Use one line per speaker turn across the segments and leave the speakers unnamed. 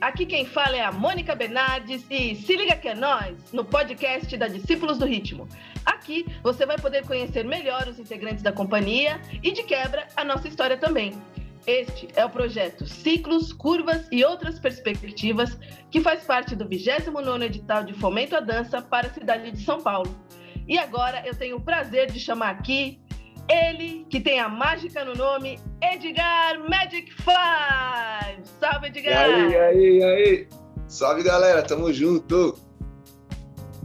Aqui quem fala é a Mônica Bernardes e se liga que é nós no podcast da Discípulos do Ritmo. Aqui você vai poder conhecer melhor os integrantes da companhia e, de quebra, a nossa história também. Este é o projeto Ciclos, Curvas e Outras Perspectivas, que faz parte do 29º edital de Fomento à Dança para a cidade de São Paulo. E agora eu tenho o prazer de chamar aqui ele que tem a mágica no nome, Edgar Magic Five. Salve, Edgar!
E aí, e aí, aí? Salve, galera, tamo junto!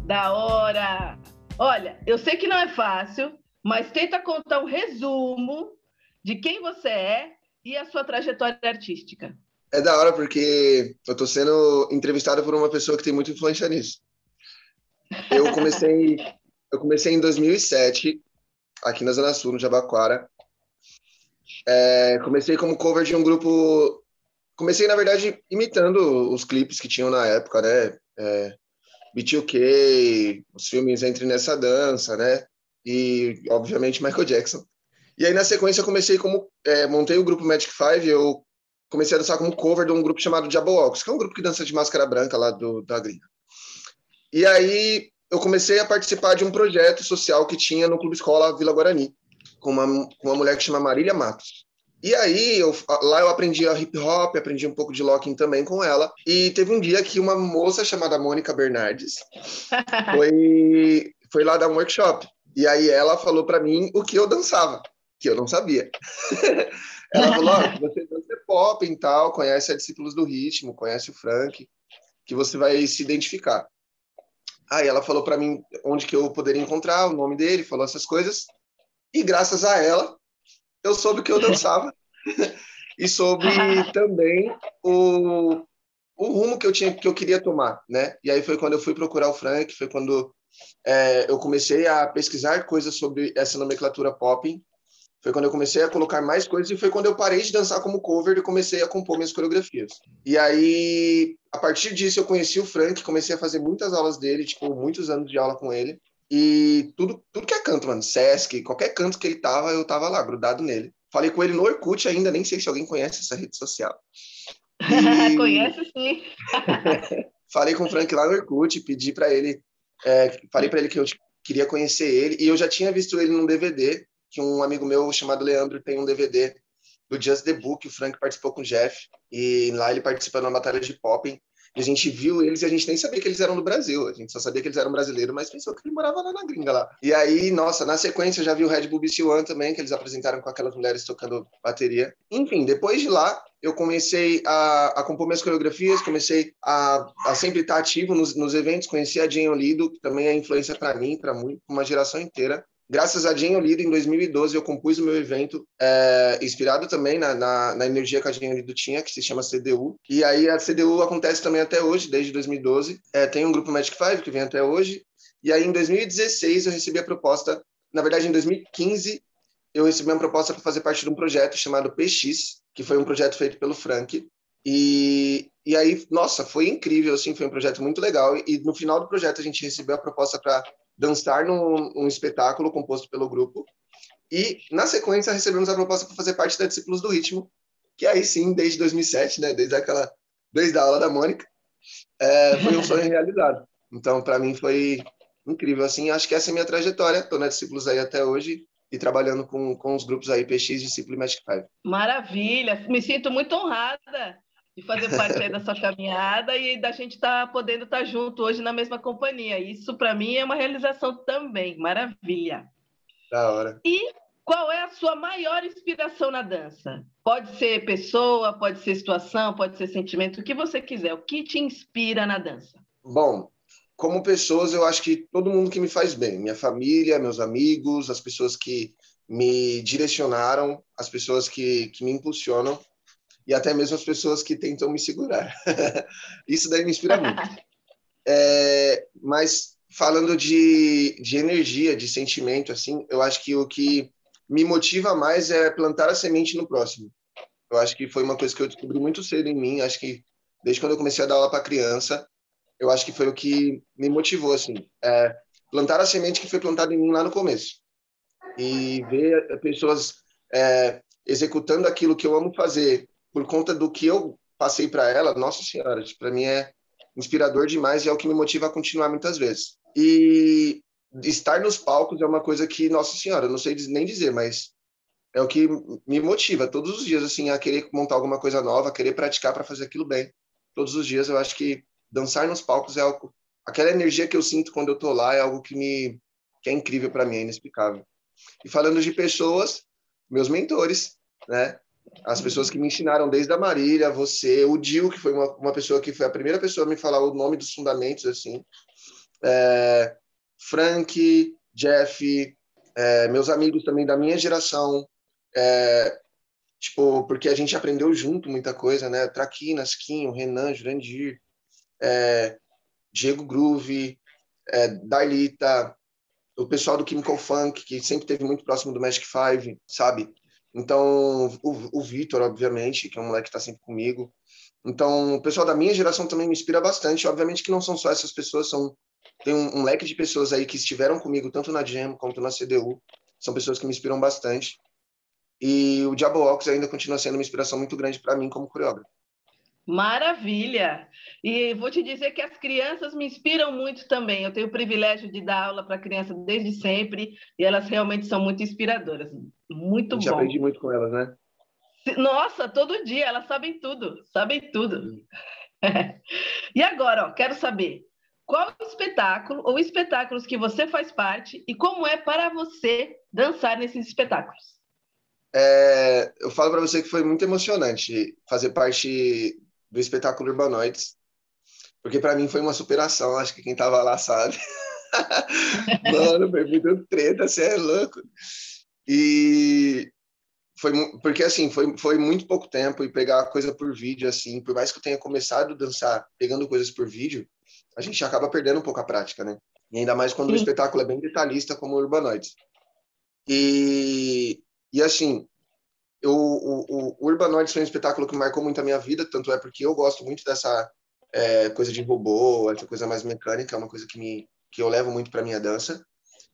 Da hora! Olha, eu sei que não é fácil, mas tenta contar um resumo de quem você é e a sua trajetória artística.
É da hora porque eu tô sendo entrevistado por uma pessoa que tem muita influência nisso. Eu comecei, eu comecei em 2007 aqui na Zona Sul, no Jabaquara. É, comecei como cover de um grupo. Comecei, na verdade, imitando os clipes que tinham na época, né? É, B2K, os filmes Entre Nessa Dança, né? E, obviamente, Michael Jackson. E aí, na sequência, eu comecei como. É, montei o grupo Magic Five eu comecei a dançar como cover de um grupo chamado Jabberwocks, que é um grupo que dança de máscara branca lá do, da gringa. E aí, eu comecei a participar de um projeto social que tinha no Clube Escola Vila Guarani, com uma, com uma mulher que chama Marília Matos. E aí, eu, lá eu aprendi a hip hop, aprendi um pouco de locking também com ela. E teve um dia que uma moça chamada Mônica Bernardes foi, foi lá dar um workshop. E aí ela falou para mim o que eu dançava, que eu não sabia. ela falou: oh, você dança pop e tal, conhece a Discípulos do Ritmo, conhece o Frank, que você vai se identificar. Aí ela falou para mim onde que eu poderia encontrar, o nome dele, falou essas coisas. E graças a ela, eu soube que eu dançava. e soube também o, o rumo que eu tinha que eu queria tomar, né? E aí foi quando eu fui procurar o Frank, foi quando é, eu comecei a pesquisar coisas sobre essa nomenclatura popping foi quando eu comecei a colocar mais coisas e foi quando eu parei de dançar como cover e comecei a compor minhas coreografias. E aí, a partir disso, eu conheci o Frank, comecei a fazer muitas aulas dele, tipo, muitos anos de aula com ele. E tudo, tudo que é canto, mano, Sesc, qualquer canto que ele tava, eu tava lá, grudado nele. Falei com ele no Orkut ainda, nem sei se alguém conhece essa rede social.
E... Conhece sim.
falei com o Frank lá no Orkut, pedi para ele, é, falei para ele que eu queria conhecer ele, e eu já tinha visto ele num DVD, que um amigo meu chamado Leandro tem um DVD do Just the Book, o Frank participou com o Jeff, e lá ele participa numa batalha de popping, e a gente viu eles e a gente nem sabia que eles eram do Brasil, a gente só sabia que eles eram brasileiros, mas pensou que ele morava lá na gringa lá. E aí, nossa, na sequência eu já vi o Red Bull BC One também, que eles apresentaram com aquelas mulheres tocando bateria. Enfim, depois de lá, eu comecei a, a compor minhas coreografias, comecei a, a sempre estar ativo nos, nos eventos, conheci a Jane Olido, que também é influência para mim, para uma geração inteira. Graças a Jane Olido, em 2012, eu compus o meu evento, é, inspirado também na, na, na, energia que a Jane Olido tinha, que se chama CDU. E aí a CDU acontece também até hoje, desde 2012. É, tem um grupo Magic Five que vem até hoje. E aí em 2016 eu recebi a proposta, na verdade em 2015 eu recebi uma proposta para fazer parte de um projeto chamado PX, que foi um projeto feito pelo Frank. E, e aí, nossa, foi incrível, assim, foi um projeto muito legal. E no final do projeto a gente recebeu a proposta para dançar num, num espetáculo composto pelo grupo. E, na sequência, recebemos a proposta para fazer parte da Discípulos do Ritmo, que aí sim, desde 2007, né, desde aquela, desde a aula da Mônica, é, foi um sonho realizado. Então, para mim, foi incrível. Assim, acho que essa é a minha trajetória. Estou na Discípulos aí até hoje e trabalhando com, com os grupos aí PX, Discípulo e Magic Five.
Maravilha! Me sinto muito honrada de fazer parte da sua caminhada e da gente estar tá podendo estar tá junto hoje na mesma companhia. Isso, para mim, é uma realização também. Maravilha.
Da hora.
E qual é a sua maior inspiração na dança? Pode ser pessoa, pode ser situação, pode ser sentimento, o que você quiser. O que te inspira na dança?
Bom, como pessoas, eu acho que todo mundo que me faz bem. Minha família, meus amigos, as pessoas que me direcionaram, as pessoas que, que me impulsionam e até mesmo as pessoas que tentam me segurar. Isso daí me inspira muito. É, mas falando de, de energia, de sentimento, assim, eu acho que o que me motiva mais é plantar a semente no próximo. Eu acho que foi uma coisa que eu descobri muito cedo em mim. Acho que desde quando eu comecei a dar aula para criança, eu acho que foi o que me motivou, assim, é, plantar a semente que foi plantada em mim lá no começo e ver pessoas é, executando aquilo que eu amo fazer por conta do que eu passei para ela, nossa senhora, para mim é inspirador demais e é o que me motiva a continuar muitas vezes. E estar nos palcos é uma coisa que, nossa senhora, eu não sei nem dizer, mas é o que me motiva todos os dias assim a querer montar alguma coisa nova, a querer praticar para fazer aquilo bem. Todos os dias eu acho que dançar nos palcos é algo aquela energia que eu sinto quando eu tô lá é algo que me que é incrível para mim, é inexplicável. E falando de pessoas, meus mentores, né? As pessoas que me ensinaram desde a Marília, você, o Dil, que foi uma, uma pessoa que foi a primeira pessoa a me falar o nome dos fundamentos, assim. É, Frank, Jeff, é, meus amigos também da minha geração, é, tipo, porque a gente aprendeu junto muita coisa, né? Traquinas, Quinho, Renan, Jurandir, é, Diego Groove, é, Darlita, o pessoal do Chemical Funk, que sempre teve muito próximo do Magic Five, sabe? Então, o, o Vitor, obviamente, que é um moleque que está sempre comigo. Então, o pessoal da minha geração também me inspira bastante. Obviamente que não são só essas pessoas, são tem um, um leque de pessoas aí que estiveram comigo tanto na Jam quanto na CDU. São pessoas que me inspiram bastante. E o Diabo Ox ainda continua sendo uma inspiração muito grande para mim como coreógrafo.
Maravilha! E vou te dizer que as crianças me inspiram muito também. Eu tenho o privilégio de dar aula para crianças desde sempre e elas realmente são muito inspiradoras. Muito
Já
bom.
aprendi muito com elas, né?
Nossa, todo dia, elas sabem tudo, sabem tudo. e agora, ó, quero saber qual espetáculo ou espetáculos que você faz parte e como é para você dançar nesses espetáculos?
É, eu falo para você que foi muito emocionante fazer parte do espetáculo Urbanoides, porque para mim foi uma superação, acho que quem tava lá sabe. Mano, foi muito treta, você é louco. E foi porque assim, foi, foi muito pouco tempo e pegar a coisa por vídeo assim, por mais que eu tenha começado a dançar pegando coisas por vídeo, a gente acaba perdendo um pouco a prática, né? E ainda mais quando Sim. o espetáculo é bem detalhista como o Urbanoides. E, e assim, eu, o, o, foi um espetáculo que marcou muito a minha vida, tanto é porque eu gosto muito dessa é, coisa de robô, essa coisa mais mecânica, é uma coisa que, me, que eu levo muito para minha dança.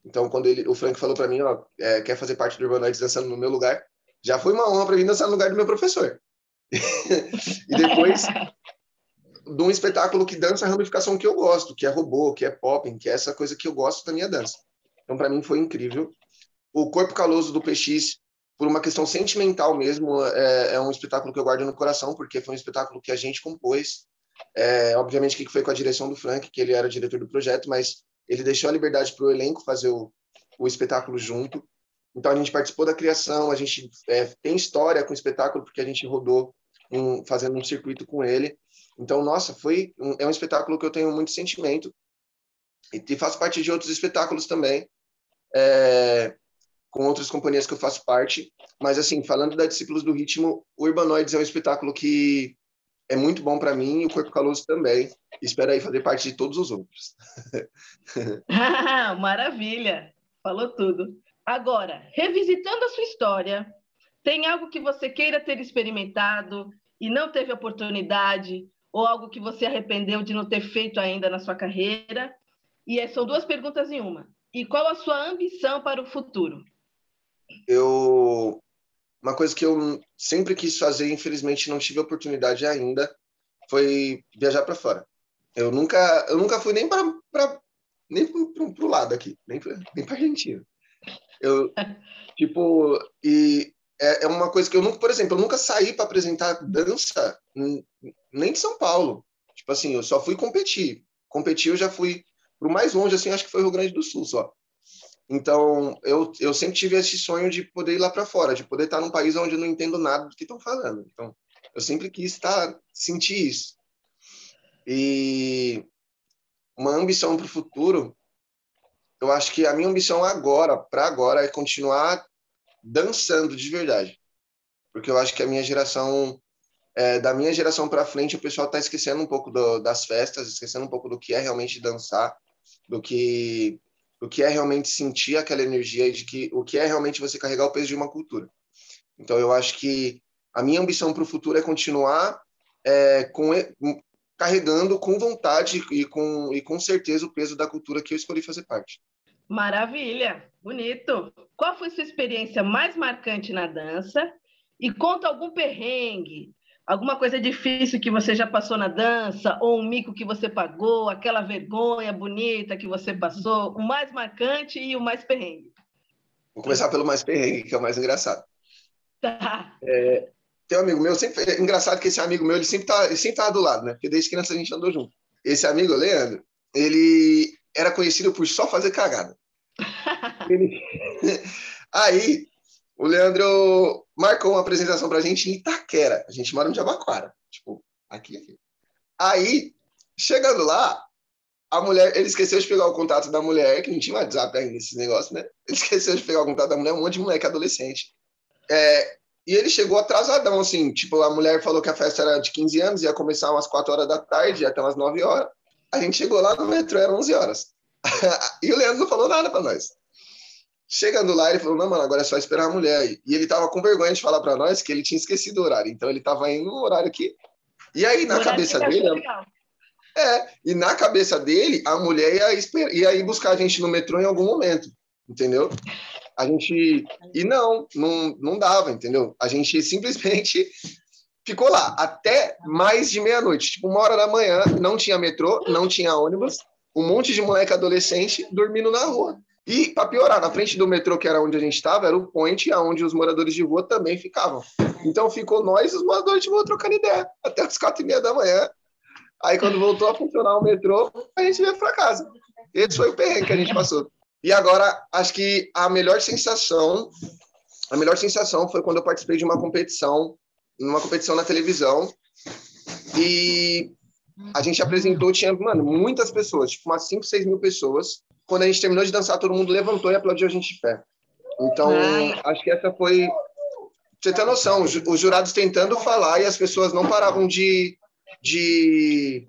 Então, quando ele, o Frank falou para mim, ó, é, quer fazer parte do Urbanoides dançando no meu lugar, já foi uma honra para mim dançar no lugar do meu professor. e depois, de um espetáculo que dança a ramificação que eu gosto, que é robô, que é popping, que é essa coisa que eu gosto da minha dança. Então, para mim, foi incrível. O Corpo Caloso do PX, por uma questão sentimental mesmo, é, é, um espetáculo que eu guardo no coração, porque foi um espetáculo que a gente compôs. É, obviamente que foi com a direção do Frank, que ele era diretor do projeto, mas ele deixou a liberdade para o elenco fazer o, o espetáculo junto. Então, a gente participou da criação, a gente é, tem história com o espetáculo, porque a gente rodou um, fazendo um circuito com ele. Então, nossa, foi um, é um espetáculo que eu tenho muito sentimento e, e faço parte de outros espetáculos também, é, com outras companhias que eu faço parte. Mas, assim, falando da Discípulos do Ritmo, o Urbanoides é um espetáculo que é muito bom para mim e o Corpo Caloso também. Espero aí fazer parte de todos os outros.
Maravilha! Falou tudo. Agora, revisitando a sua história, tem algo que você queira ter experimentado e não teve oportunidade, ou algo que você arrependeu de não ter feito ainda na sua carreira? E é, são duas perguntas em uma. E qual a sua ambição para o futuro?
Eu uma coisa que eu sempre quis fazer, infelizmente não tive oportunidade ainda, foi viajar para fora. Eu nunca eu nunca fui nem para nem para o lado aqui, nem para nem para Argentina. Eu tipo e é, é uma coisa que eu nunca, por exemplo, eu nunca saí para apresentar dança nem de São Paulo. Tipo assim, eu só fui competir. Competir eu já fui pro mais longe, assim, acho que foi o Rio Grande do Sul só. Então, eu, eu sempre tive esse sonho de poder ir lá para fora, de poder estar num país onde eu não entendo nada do que estão falando. Então, eu sempre quis estar, sentir isso. E uma ambição para o futuro, eu acho que a minha ambição agora, para agora, é continuar dançando de verdade. Porque eu acho que a minha geração, é, da minha geração para frente, o pessoal está esquecendo um pouco do, das festas, esquecendo um pouco do que é realmente dançar, do que, do que é realmente sentir aquela energia e de que o que é realmente você carregar o peso de uma cultura. Então, eu acho que a minha ambição para o futuro é continuar é, com, carregando com vontade e com, e com certeza o peso da cultura que eu escolhi fazer parte.
Maravilha, bonito. Qual foi sua experiência mais marcante na dança? E conta algum perrengue, Alguma coisa difícil que você já passou na dança, ou um mico que você pagou, aquela vergonha bonita que você passou, o mais marcante e o mais perrengue?
Vou começar pelo mais perrengue, que é o mais engraçado.
Tá.
É, tem um amigo meu, sempre, é engraçado que esse amigo meu, ele sempre tá, ele sempre tá do lado, né? Porque desde criança a gente andou junto. Esse amigo, Leandro, ele era conhecido por só fazer cagada. ele... Aí, o Leandro marcou uma apresentação pra gente em Itaquera. A gente mora em Jabaquara. Tipo, aqui, aqui. Aí, chegando lá, a mulher, ele esqueceu de pegar o contato da mulher, que não tinha WhatsApp ainda, esse negócio, né? Ele esqueceu de pegar o contato da mulher, um monte de moleque adolescente. É, e ele chegou atrasadão, assim, tipo, a mulher falou que a festa era de 15 anos, ia começar umas 4 horas da tarde, até umas 9 horas. A gente chegou lá no metrô, eram 11 horas. e o Leandro não falou nada para nós. Chegando lá, ele falou: Não, mano, agora é só esperar a mulher. E ele tava com vergonha de falar para nós que ele tinha esquecido o horário. Então ele tava indo no horário aqui. E aí, na cabeça dele. É, e na cabeça dele, a mulher ia, esper... ia ir buscar a gente no metrô em algum momento. Entendeu? A gente. E não, não, não dava, entendeu? A gente simplesmente ficou lá até mais de meia-noite, tipo uma hora da manhã, não tinha metrô, não tinha ônibus, um monte de moleque adolescente dormindo na rua. E, para piorar, na frente do metrô, que era onde a gente estava, era o point onde os moradores de rua também ficavam. Então, ficou nós e os moradores de rua trocando ideia, até as quatro e meia da manhã. Aí, quando voltou a funcionar o metrô, a gente veio para casa. Esse foi o perrengue que a gente passou. E agora, acho que a melhor sensação, a melhor sensação foi quando eu participei de uma competição, numa competição na televisão, e a gente apresentou, tinha, mano, muitas pessoas, tipo umas 5, 6 mil pessoas. Quando a gente terminou de dançar, todo mundo levantou e aplaudiu a gente de pé. Então, acho que essa foi. Você tem noção, os jurados tentando falar e as pessoas não paravam de, de,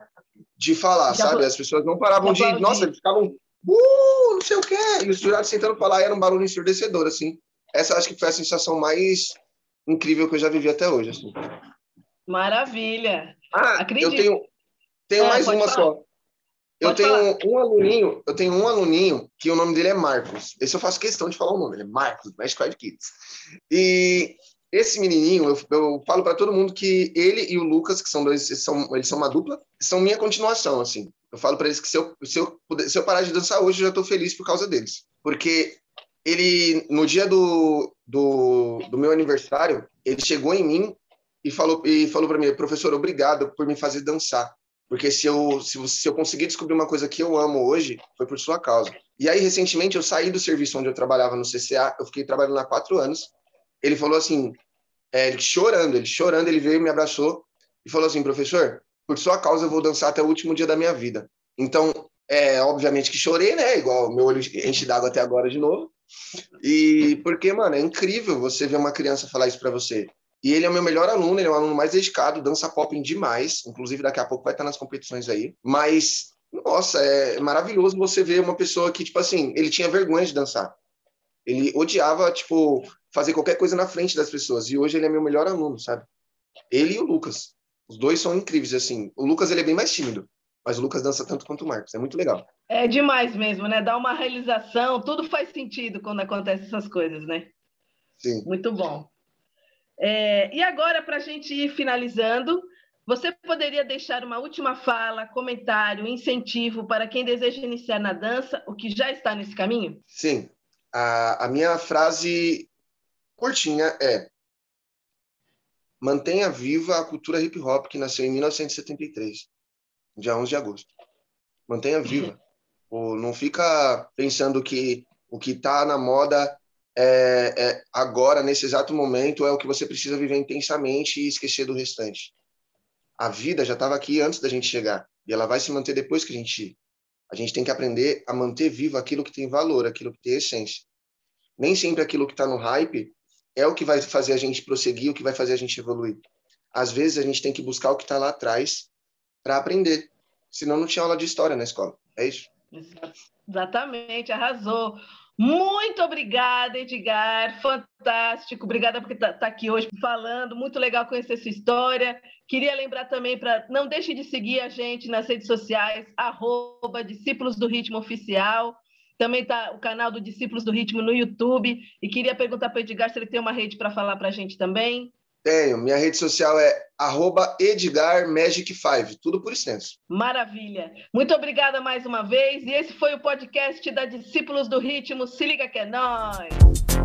de falar, sabe? As pessoas não paravam de. Nossa, eles ficavam. Uh, não sei o quê. E os jurados tentando falar e era um barulho ensurdecedor, assim. Essa acho que foi a sensação mais incrível que eu já vivi até hoje, assim.
Maravilha.
Ah, Acredito. eu tenho, tenho é, mais uma falar. só. Eu tenho falar. um aluninho, eu tenho um aluninho que o nome dele é Marcos. Esse eu faço questão de falar o nome, ele é Marcos, Magic Card Kids. E esse menininho, eu, eu falo para todo mundo que ele e o Lucas, que são dois, eles são, eles são uma dupla, são minha continuação, assim. Eu falo para eles que se eu, se, eu, se eu parar de dançar hoje, eu já estou feliz por causa deles. Porque ele, no dia do, do, do meu aniversário, ele chegou em mim e falou, e falou para mim, professor, obrigado por me fazer dançar. Porque se eu, se, se eu conseguir descobrir uma coisa que eu amo hoje, foi por sua causa. E aí, recentemente, eu saí do serviço onde eu trabalhava no CCA, eu fiquei trabalhando há quatro anos. Ele falou assim, é, ele chorando, ele chorando, ele veio, me abraçou e falou assim, professor, por sua causa eu vou dançar até o último dia da minha vida. Então, é, obviamente que chorei, né? Igual meu olho enche d'água até agora de novo. E porque, mano, é incrível você ver uma criança falar isso para você. E ele é o meu melhor aluno, ele é o aluno mais dedicado, dança pop demais. Inclusive, daqui a pouco vai estar nas competições aí. Mas, nossa, é maravilhoso você ver uma pessoa que, tipo assim, ele tinha vergonha de dançar. Ele odiava, tipo, fazer qualquer coisa na frente das pessoas. E hoje ele é meu melhor aluno, sabe? Ele e o Lucas. Os dois são incríveis, assim. O Lucas, ele é bem mais tímido. Mas o Lucas dança tanto quanto o Marcos. É muito legal.
É demais mesmo, né? Dá uma realização. Tudo faz sentido quando acontecem essas coisas, né?
Sim.
Muito bom. É, e agora, para a gente ir finalizando, você poderia deixar uma última fala, comentário, incentivo para quem deseja iniciar na dança, o que já está nesse caminho?
Sim. A, a minha frase curtinha é: mantenha viva a cultura hip hop que nasceu em 1973, dia 11 de agosto. Mantenha viva. não fica pensando que o que está na moda é, é, agora, nesse exato momento, é o que você precisa viver intensamente e esquecer do restante. A vida já estava aqui antes da gente chegar e ela vai se manter depois que a gente ir. A gente tem que aprender a manter vivo aquilo que tem valor, aquilo que tem essência. Nem sempre aquilo que está no hype é o que vai fazer a gente prosseguir, o que vai fazer a gente evoluir. Às vezes a gente tem que buscar o que está lá atrás para aprender. Senão não tinha aula de história na escola. É isso?
Exatamente, arrasou. Muito obrigada, Edgar. Fantástico. Obrigada por estar tá aqui hoje falando. Muito legal conhecer sua história. Queria lembrar também para não deixe de seguir a gente nas redes sociais, arroba Discípulos do Ritmo Oficial. Também está o canal do Discípulos do Ritmo no YouTube. E queria perguntar para o Edgar se ele tem uma rede para falar para a gente também.
Tenho. Minha rede social é EdgarMagic5, tudo por extenso.
Maravilha. Muito obrigada mais uma vez. E esse foi o podcast da Discípulos do Ritmo. Se liga que é nóis!